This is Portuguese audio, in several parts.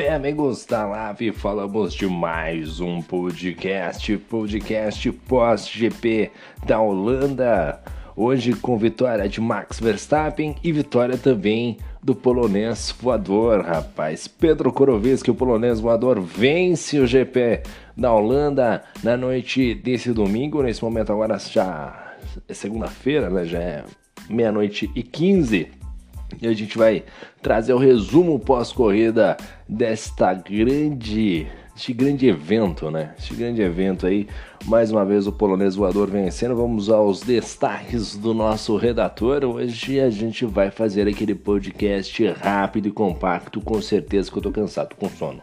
Bem, amigos da Live, falamos de mais um podcast, podcast pós-GP da Holanda. Hoje com vitória de Max Verstappen e vitória também do polonês voador, rapaz. Pedro Korowiecki, o polonês voador, vence o GP da Holanda na noite desse domingo. Nesse momento agora já é segunda-feira, né? Já é meia-noite e 15 e a gente vai trazer o resumo pós-corrida desta grande, este grande evento, né? Este grande evento aí, mais uma vez o polonês voador vencendo. Vamos aos destaques do nosso redator. Hoje a gente vai fazer aquele podcast rápido e compacto, com certeza que eu tô cansado, tô com sono.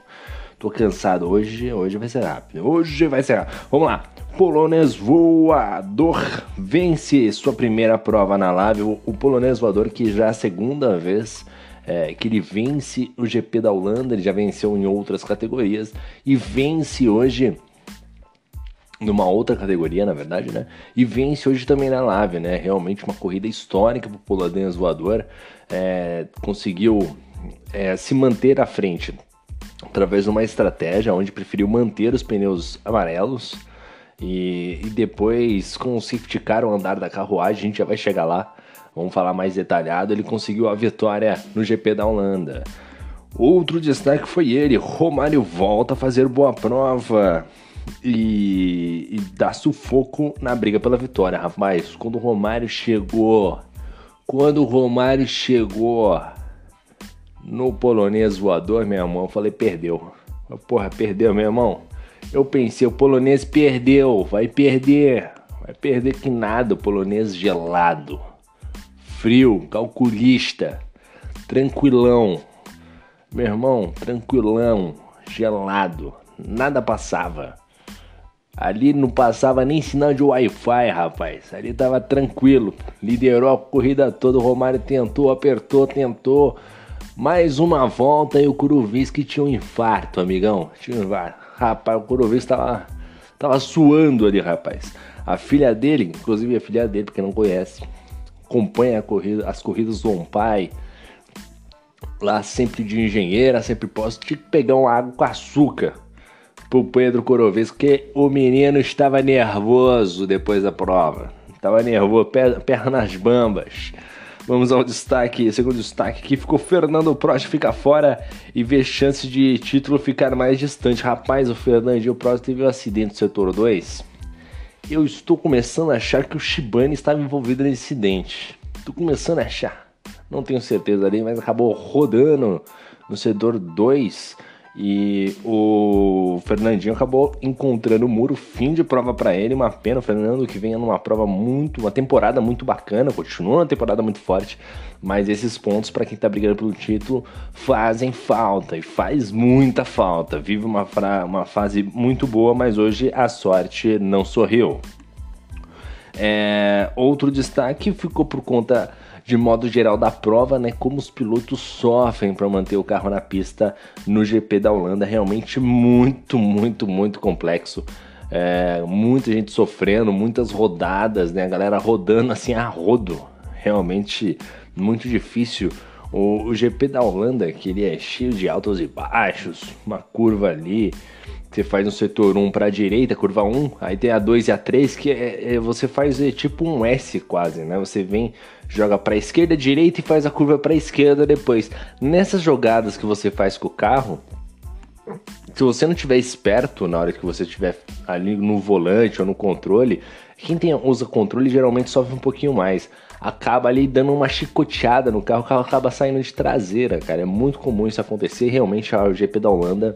Tô cansado hoje, hoje vai ser rápido. Hoje vai ser rápido. Vamos lá. Polonês voador vence sua primeira prova na Lave. O, polonês voador que já é a segunda vez é, que ele vence o GP da Holanda, ele já venceu em outras categorias e vence hoje numa outra categoria, na verdade, né? E vence hoje também na Lave, né? Realmente uma corrida histórica para o polonês voador. É, conseguiu é, se manter à frente através de uma estratégia onde preferiu manter os pneus amarelos e, e depois com o safety car, o andar da carruagem, a gente já vai chegar lá, vamos falar mais detalhado, ele conseguiu a vitória no GP da Holanda. Outro destaque foi ele, Romário volta a fazer boa prova e, e dá sufoco na briga pela vitória, rapaz. Quando o Romário chegou, quando o Romário chegou no polonês voador, meu irmão, eu falei, perdeu. Porra, perdeu, meu irmão. Eu pensei, o polonês perdeu, vai perder. Vai perder que nada, o polonês gelado. Frio, calculista, tranquilão. Meu irmão, tranquilão, gelado. Nada passava. Ali não passava nem sinal de Wi-Fi, rapaz. Ali tava tranquilo. Liderou a corrida toda. O Romário tentou, apertou, tentou mais uma volta e o Kuroviski tinha um infarto, amigão. Tinha um infarto. Rapaz, o Kuroviski tava, tava suando ali, rapaz. A filha dele, inclusive a filha dele, porque não conhece, acompanha corrida, as corridas do pai. Lá sempre de engenheira, sempre posso. Tinha que pegar uma água com açúcar pro Pedro Kuroviski, porque o menino estava nervoso depois da prova. Tava nervoso, pernas bambas. Vamos ao destaque, segundo destaque, que ficou Fernando Prost fica fora e vê chance de título ficar mais distante. Rapaz, o Fernandinho Prost teve um acidente no setor 2. Eu estou começando a achar que o Shibane estava envolvido nesse acidente. Estou começando a achar. Não tenho certeza ali, mas acabou rodando no setor 2 e o Fernandinho acabou encontrando o muro, fim de prova para ele, uma pena. O Fernando que venha numa prova muito, uma temporada muito bacana, continua uma temporada muito forte, mas esses pontos para quem tá brigando pelo título fazem falta e faz muita falta. Vive uma, uma fase muito boa, mas hoje a sorte não sorriu. É, outro destaque ficou por conta de modo geral da prova, né? Como os pilotos sofrem para manter o carro na pista no GP da Holanda, realmente muito, muito, muito complexo. É, muita gente sofrendo, muitas rodadas, né? A galera rodando assim a rodo, realmente muito difícil. O, o GP da Holanda, que ele é cheio de altos e baixos, uma curva ali, você faz no setor 1 para a direita, curva 1, aí tem a 2 e a 3, que é, é, você faz é, tipo um S quase, né? Você vem, joga para a esquerda, direita e faz a curva para a esquerda depois. Nessas jogadas que você faz com o carro, se você não tiver esperto na hora que você estiver ali no volante ou no controle, quem tem, usa controle geralmente sofre um pouquinho mais. Acaba ali dando uma chicoteada no carro, o carro acaba saindo de traseira, cara. É muito comum isso acontecer. Realmente a GP da Holanda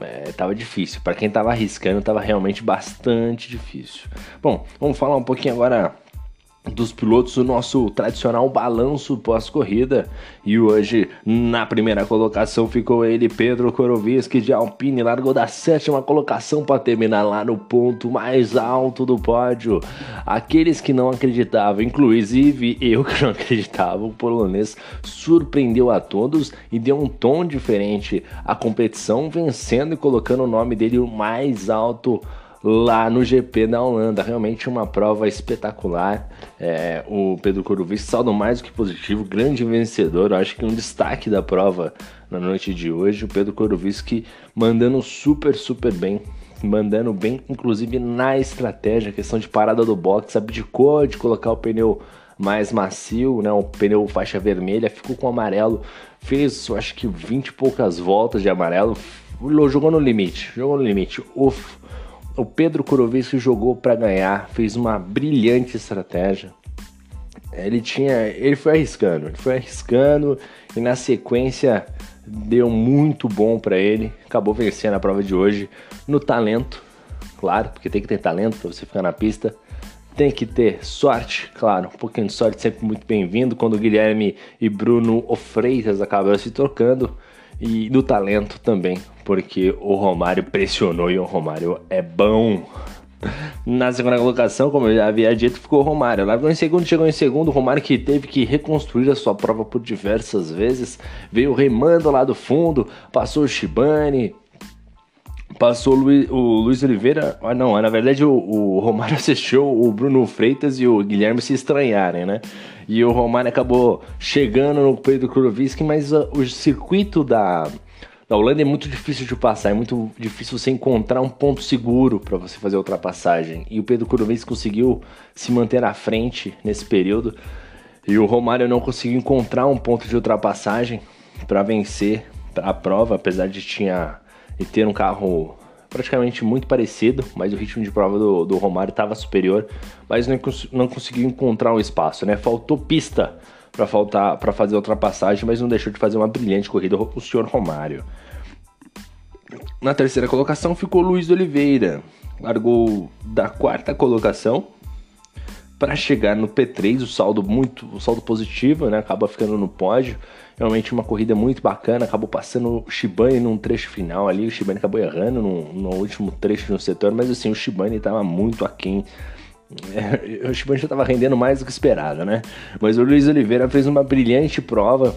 é, tava difícil. Para quem tava arriscando, tava realmente bastante difícil. Bom, vamos falar um pouquinho agora dos pilotos o nosso tradicional balanço pós-corrida. E hoje, na primeira colocação, ficou ele, Pedro Koroviski de Alpine, largou da sétima colocação para terminar lá no ponto mais alto do pódio. Aqueles que não acreditavam, inclusive eu que não acreditava, o polonês surpreendeu a todos e deu um tom diferente à competição, vencendo e colocando o nome dele o mais alto lá no GP da Holanda. Realmente uma prova espetacular. É, o Pedro Corovic saldo mais do que positivo, grande vencedor. Eu acho que um destaque da prova na noite de hoje. O Pedro Corovic mandando super, super bem. Mandando bem, inclusive na estratégia, questão de parada do box, abdicou de colocar o pneu mais macio, né? O pneu faixa vermelha, ficou com amarelo, fez acho que 20 e poucas voltas de amarelo, jogou no limite, jogou no limite. O, o Pedro Kurovic jogou para ganhar, fez uma brilhante estratégia. Ele tinha, ele foi arriscando, ele foi arriscando e na sequência deu muito bom para ele. Acabou vencendo a prova de hoje no talento, claro, porque tem que ter talento para você ficar na pista. Tem que ter sorte, claro, um pouquinho de sorte sempre muito bem-vindo. Quando Guilherme e Bruno Freitas acabaram se trocando, e do talento também, porque o Romário pressionou e o Romário é bom. Na segunda colocação, como eu já havia dito, ficou o Romário. Largou em segundo, chegou em segundo. O Romário que teve que reconstruir a sua prova por diversas vezes. Veio remando lá do fundo, passou o Shibane, passou o Luiz, Oliveira. Ah, não, na verdade o, Romário assistiu o Bruno Freitas e o Guilherme se estranharem, né? E o Romário acabou chegando no Pedro Kuroviski, mas uh, o circuito da, da Holanda é muito difícil de passar, é muito difícil você encontrar um ponto seguro para você fazer a ultrapassagem. E o Pedro Kuroviski conseguiu se manter à frente nesse período. E o Romário não conseguiu encontrar um ponto de ultrapassagem para vencer a prova, apesar de tinha de ter um carro praticamente muito parecido, mas o ritmo de prova do, do Romário estava superior, mas não, não conseguiu encontrar um espaço, né? Faltou pista para faltar para fazer ultrapassagem, mas não deixou de fazer uma brilhante corrida o senhor Romário. Na terceira colocação ficou Luiz Oliveira, largou da quarta colocação para chegar no P3, o saldo muito, o saldo positivo, né? Acaba ficando no pódio. Realmente uma corrida muito bacana, acabou passando o Shibane num trecho final ali, o Shibane acabou errando no, no último trecho no setor, mas assim, o Shibane estava muito aquém. É, o já estava rendendo mais do que esperado, né? Mas o Luiz Oliveira fez uma brilhante prova,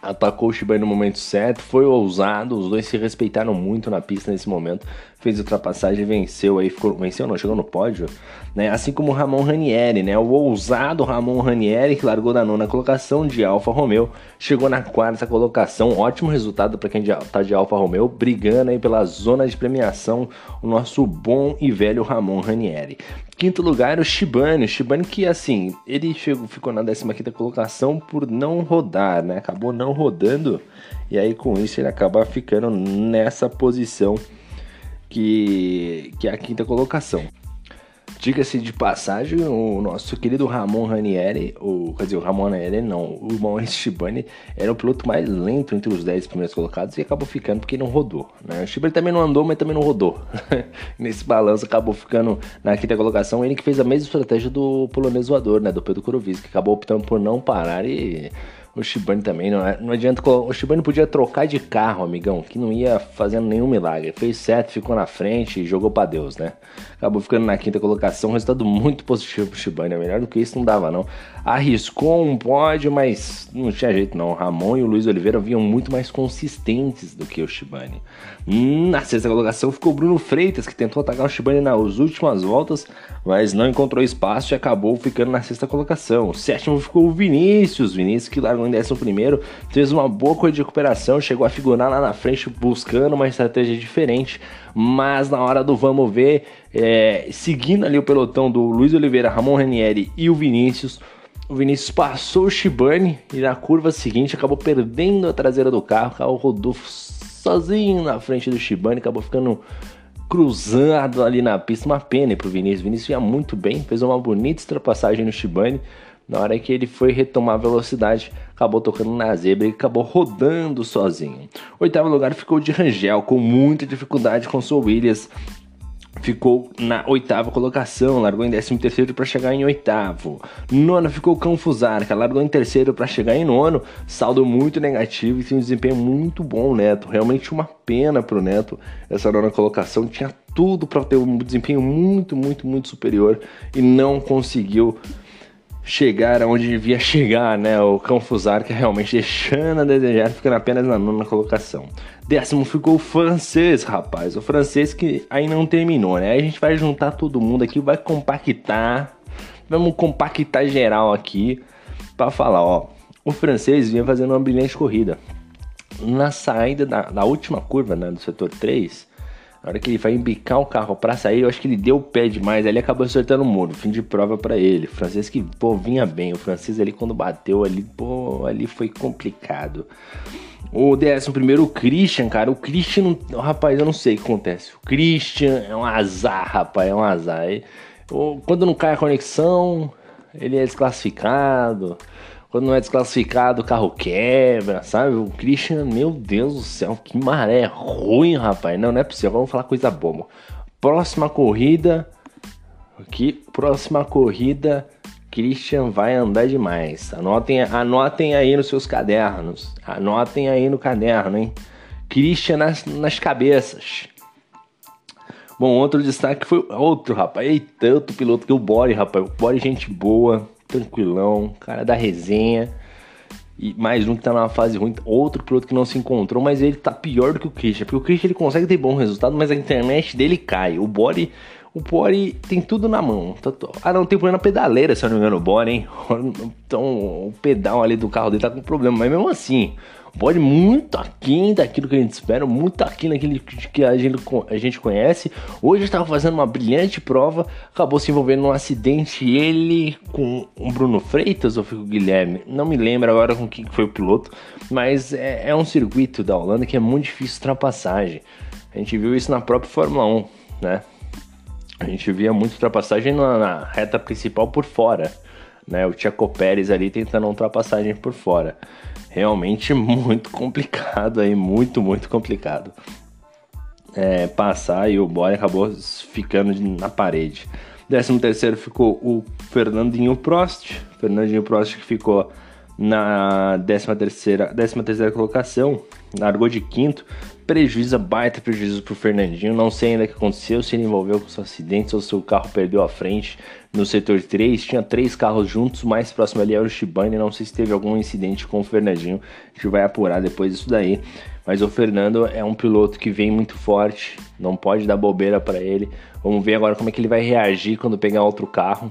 atacou o Shibane no momento certo, foi ousado, os dois se respeitaram muito na pista nesse momento, fez ultrapassagem, venceu aí, ficou, venceu não, chegou no pódio, né? Assim como o Ramon Ranieri, né? O ousado Ramon Ranieri que largou da nona colocação de Alfa Romeo, chegou na quarta colocação, ótimo resultado para quem tá de Alfa Romeo, brigando aí pela zona de premiação, o nosso bom e velho Ramon Ranieri. Quinto lugar, o Shibane. O Shibane que, assim, ele chegou, ficou na 15 colocação por não rodar, né? Acabou não rodando. E aí, com isso, ele acaba ficando nessa posição que, que é a quinta colocação. Diga-se de passagem, o nosso querido Ramon Ranieri, o, quer dizer, o Ramon Ranieri não, o Maurício Shibane era o piloto mais lento entre os 10 primeiros colocados e acabou ficando porque não rodou. Né? O Shibane também não andou, mas também não rodou. Nesse balanço acabou ficando na quinta colocação, ele que fez a mesma estratégia do polonês voador, né, do Pedro Kurovic, que acabou optando por não parar e o Shibane também, não, é, não adianta. O Shibane podia trocar de carro, amigão, que não ia fazendo nenhum milagre. Fez certo, ficou na frente e jogou para Deus, né? Acabou ficando na quinta colocação, resultado muito positivo pro Shibane. É melhor do que isso não dava, não. Arriscou um pódio, mas não tinha jeito, não. O Ramon e o Luiz Oliveira vinham muito mais consistentes do que o Shibane. Na sexta colocação ficou Bruno Freitas, que tentou atacar o Shibane nas últimas voltas, mas não encontrou espaço e acabou ficando na sexta colocação. O sétimo ficou o Vinícius, Vinícius que largou em décimo primeiro, fez uma boa corrida de recuperação, chegou a figurar lá na frente buscando uma estratégia diferente, mas na hora do vamos ver, é, seguindo ali o pelotão do Luiz Oliveira, Ramon Ranieri e o Vinícius, o Vinícius passou o Shibane e na curva seguinte acabou perdendo a traseira do carro, o carro rodou sozinho na frente do Shibane, acabou ficando cruzado ali na pista, uma pena pro Vinícius. O Vinícius ia muito bem, fez uma bonita ultrapassagem no Shibane. Na hora que ele foi retomar a velocidade, acabou tocando na zebra e acabou rodando sozinho. Oitavo lugar ficou de Rangel, com muita dificuldade com o Williams. Ficou na oitava colocação, largou em décimo terceiro para chegar em oitavo. Nona ficou Canfusarca, largou em terceiro para chegar em nono. Saldo muito negativo e tem um desempenho muito bom, Neto. Realmente uma pena pro Neto essa nona colocação. Tinha tudo para ter um desempenho muito, muito, muito superior e não conseguiu chegar aonde devia chegar, né? O Confusarca realmente deixando a desejar, ficando apenas na nona colocação. Décimo ficou o francês, rapaz. O francês que aí não terminou, né? Aí a gente vai juntar todo mundo aqui, vai compactar. Vamos compactar geral aqui para falar, ó. O francês vinha fazendo uma brilhante corrida. Na saída da, da última curva, né, do setor 3, na hora que ele vai embicar o carro para sair, eu acho que ele deu o pé demais, ali acabou acertando o muro. Fim de prova para ele. O francês que, pô, vinha bem. O francês ali quando bateu ali, pô, ali foi complicado. O décimo primeiro, o Christian, cara. O Christian, rapaz, eu não sei o que acontece. O Christian é um azar, rapaz, é um azar. quando não cai a conexão, ele é desclassificado. Quando não é desclassificado, o carro quebra, sabe? O Christian, meu Deus do céu, que maré ruim, rapaz. Não, não é possível. Vamos falar coisa boa. Próxima corrida. Aqui, próxima corrida. Christian vai andar demais. Anotem, anotem aí nos seus cadernos. Anotem aí no caderno, hein? Christian nas, nas cabeças. Bom, outro destaque foi outro, rapaz. E tanto piloto que o Bore, rapaz. O Bore, gente boa, tranquilão, cara da resenha. E mais um que tá numa fase ruim, outro piloto que não se encontrou, mas ele tá pior do que o Christian. Porque o Christian ele consegue ter bom resultado, mas a internet dele cai. O Bore o Bore tem tudo na mão. Ah, não, tem problema na pedaleira, se eu não me engano, o Bore, hein? Então, o pedal ali do carro dele tá com problema. Mas mesmo assim, Bore muito aquém daquilo que a gente espera, muito aquém daquilo que a gente, a gente conhece. Hoje estava fazendo uma brilhante prova, acabou se envolvendo num acidente. Ele com o Bruno Freitas ou com o Guilherme? Não me lembro agora com quem foi o piloto. Mas é, é um circuito da Holanda que é muito difícil ultrapassagem. A gente viu isso na própria Fórmula 1, né? a gente via muita ultrapassagem na, na, reta principal por fora, né? O Tiago Pérez ali tentando ultrapassagem por fora. Realmente muito complicado aí, muito, muito complicado. É, passar e o Boy acabou ficando na parede. 13 terceiro ficou o Fernandinho Prost. Fernandinho Prost que ficou na 13 terceira, 13 terceira colocação, largou de quinto, prejuízo, baita prejuízo pro Fernandinho. Não sei ainda o que aconteceu, se ele envolveu com seu acidente ou se o carro perdeu a frente no setor 3. Tinha três carros juntos, mais próximo ali era o Shibane. Não sei se teve algum incidente com o Fernandinho. A gente vai apurar depois disso daí. Mas o Fernando é um piloto que vem muito forte, não pode dar bobeira para ele. Vamos ver agora como é que ele vai reagir quando pegar outro carro.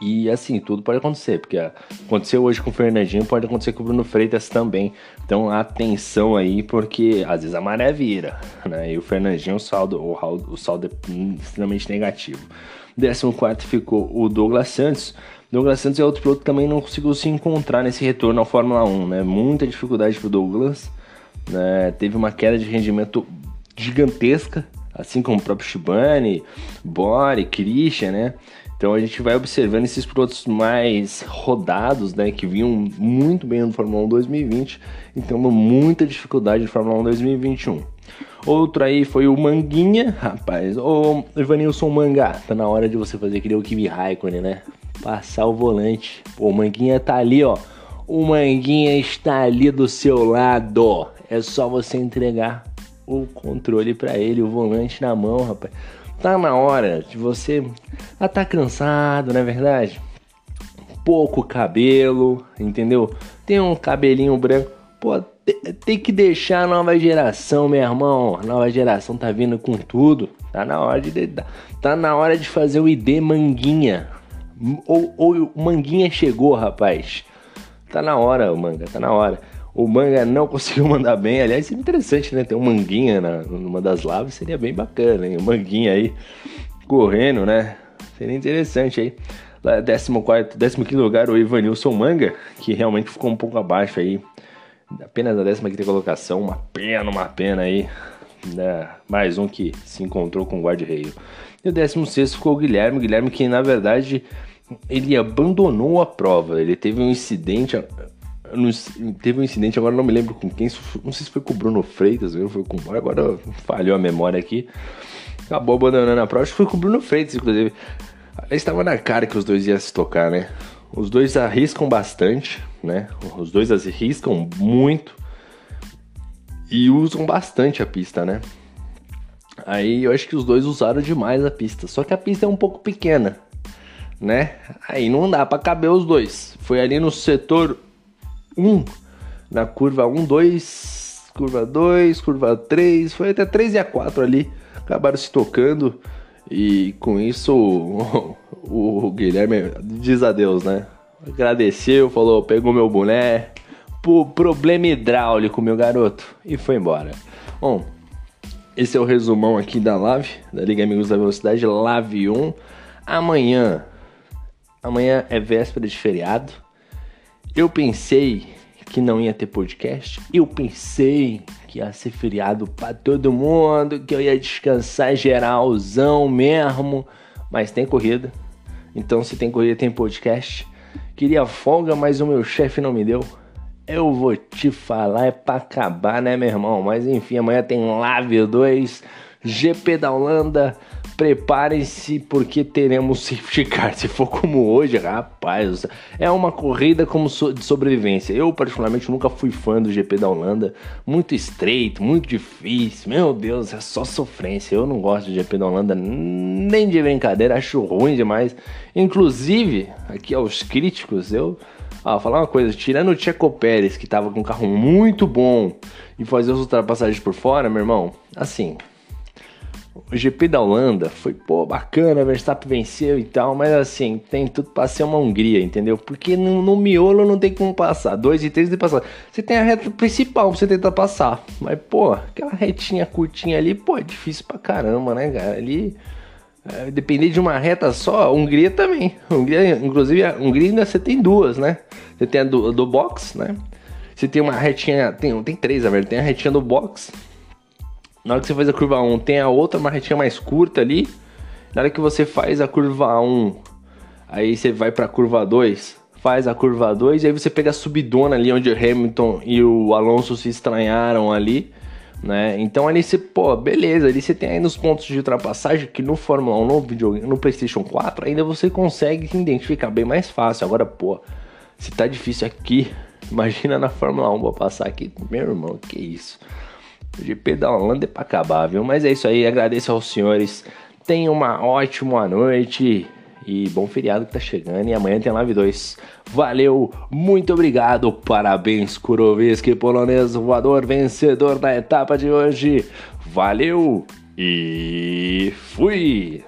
E assim, tudo pode acontecer, porque aconteceu hoje com o Fernandinho, pode acontecer com o Bruno Freitas também. Então atenção aí, porque às vezes a maré vira, né? E o Fernandinho, o saldo, o, o saldo é extremamente negativo. 14 ficou o Douglas Santos. Douglas Santos é outro piloto que também não conseguiu se encontrar nesse retorno à Fórmula 1, né? Muita dificuldade pro Douglas, né? Teve uma queda de rendimento gigantesca, assim como o próprio Shibane, Bore, Christian, né? Então a gente vai observando esses pilotos mais rodados, né, que vinham muito bem no Fórmula 1 2020, então muita dificuldade de Fórmula 1 2021. Outro aí foi o Manguinha, rapaz. Ô, Ivanilson Mangá, tá na hora de você fazer que deu o Kimi Raikkonen, né? Passar o volante. Pô, o Manguinha tá ali, ó. O Manguinha está ali do seu lado. É só você entregar o controle para ele, o volante na mão, rapaz. Tá na hora de você. Ah, tá cansado, não é verdade? Pouco cabelo, entendeu? Tem um cabelinho branco. Pô, tem que deixar a nova geração, meu irmão. A nova geração tá vindo com tudo. Tá na hora de. Tá na hora de fazer o ID Manguinha. Ou, ou o Manguinha chegou, rapaz. Tá na hora, o manga, tá na hora. O manga não conseguiu mandar bem. Aliás, seria interessante, né? Ter um manguinha na, numa das lavas seria bem bacana, hein? O manguinha aí correndo, né? Seria interessante aí. Lá, 14, 15 lugar, o Ivanilson Manga, que realmente ficou um pouco abaixo aí. Apenas a 15 colocação. Uma pena, uma pena aí. Né? Mais um que se encontrou com o guarda-reio. E o 16 ficou o Guilherme. Guilherme que, na verdade, ele abandonou a prova. Ele teve um incidente teve um incidente, agora não me lembro com quem, não sei se foi com o Bruno Freitas, ou foi com agora falhou a memória aqui. Acabou abandonando a prova, acho que foi com o Bruno Freitas, inclusive. Estava na cara que os dois iam se tocar, né? Os dois arriscam bastante, né? Os dois arriscam muito e usam bastante a pista, né? Aí eu acho que os dois usaram demais a pista. Só que a pista é um pouco pequena, né? Aí não dá para caber os dois. Foi ali no setor 1, na curva 1, 2, curva 2, curva 3, foi até 3 e a 4 ali, acabaram se tocando e com isso o, o Guilherme diz adeus, né? Agradeceu, falou, pegou meu boné, por problema hidráulico, meu garoto, e foi embora. Bom, esse é o resumão aqui da Live, da Liga Amigos da Velocidade, Live 1. Amanhã, amanhã é véspera de feriado. Eu pensei que não ia ter podcast. Eu pensei que ia ser feriado para todo mundo, que eu ia descansar geralzão mesmo. Mas tem corrida. Então, se tem corrida, tem podcast. Queria folga, mas o meu chefe não me deu. Eu vou te falar, é pra acabar, né, meu irmão? Mas enfim, amanhã tem Live 2, GP da Holanda. Preparem-se porque teremos safety car. Se for como hoje, rapaz, é uma corrida como de sobrevivência. Eu, particularmente, nunca fui fã do GP da Holanda. Muito estreito, muito difícil. Meu Deus, é só sofrência. Eu não gosto de GP da Holanda nem de brincadeira, acho ruim demais. Inclusive, aqui aos críticos, eu. Ah, falar uma coisa, tirando o Checo Pérez, que tava com um carro muito bom, e fazer as ultrapassagens por fora, meu irmão, assim, o GP da Holanda foi, pô, bacana, Verstappen venceu e tal, mas assim, tem tudo pra ser uma Hungria, entendeu? Porque no, no miolo não tem como passar, dois e três tem passar. Você tem a reta principal pra você tentar passar, mas pô, aquela retinha curtinha ali, pô, é difícil pra caramba, né, cara? Ali, é, depender de uma reta só, a Hungria também. A Hungria, inclusive, a Hungria ainda você tem duas, né? Você tem a do, do box, né? Você tem uma retinha, tem, tem três, na verdade, tem a retinha do box na hora que você faz a curva 1, tem a outra marretinha mais curta ali. Na hora que você faz a curva 1, aí você vai para a curva 2, faz a curva 2 e aí você pega a subidona ali onde o Hamilton e o Alonso se estranharam ali, né? Então ali você, pô, beleza, ali você tem aí nos pontos de ultrapassagem que no Fórmula 1, no, video, no PlayStation 4, ainda você consegue identificar bem mais fácil. Agora, pô, se tá difícil aqui, imagina na Fórmula 1 vou passar aqui, meu irmão, que isso. GP da Holanda é pra acabar, viu? Mas é isso aí, agradeço aos senhores. Tenham uma ótima noite e bom feriado que tá chegando. E amanhã tem Live 2. Valeu, muito obrigado, parabéns, Kuroviski, polonês voador, vencedor da etapa de hoje. Valeu e fui!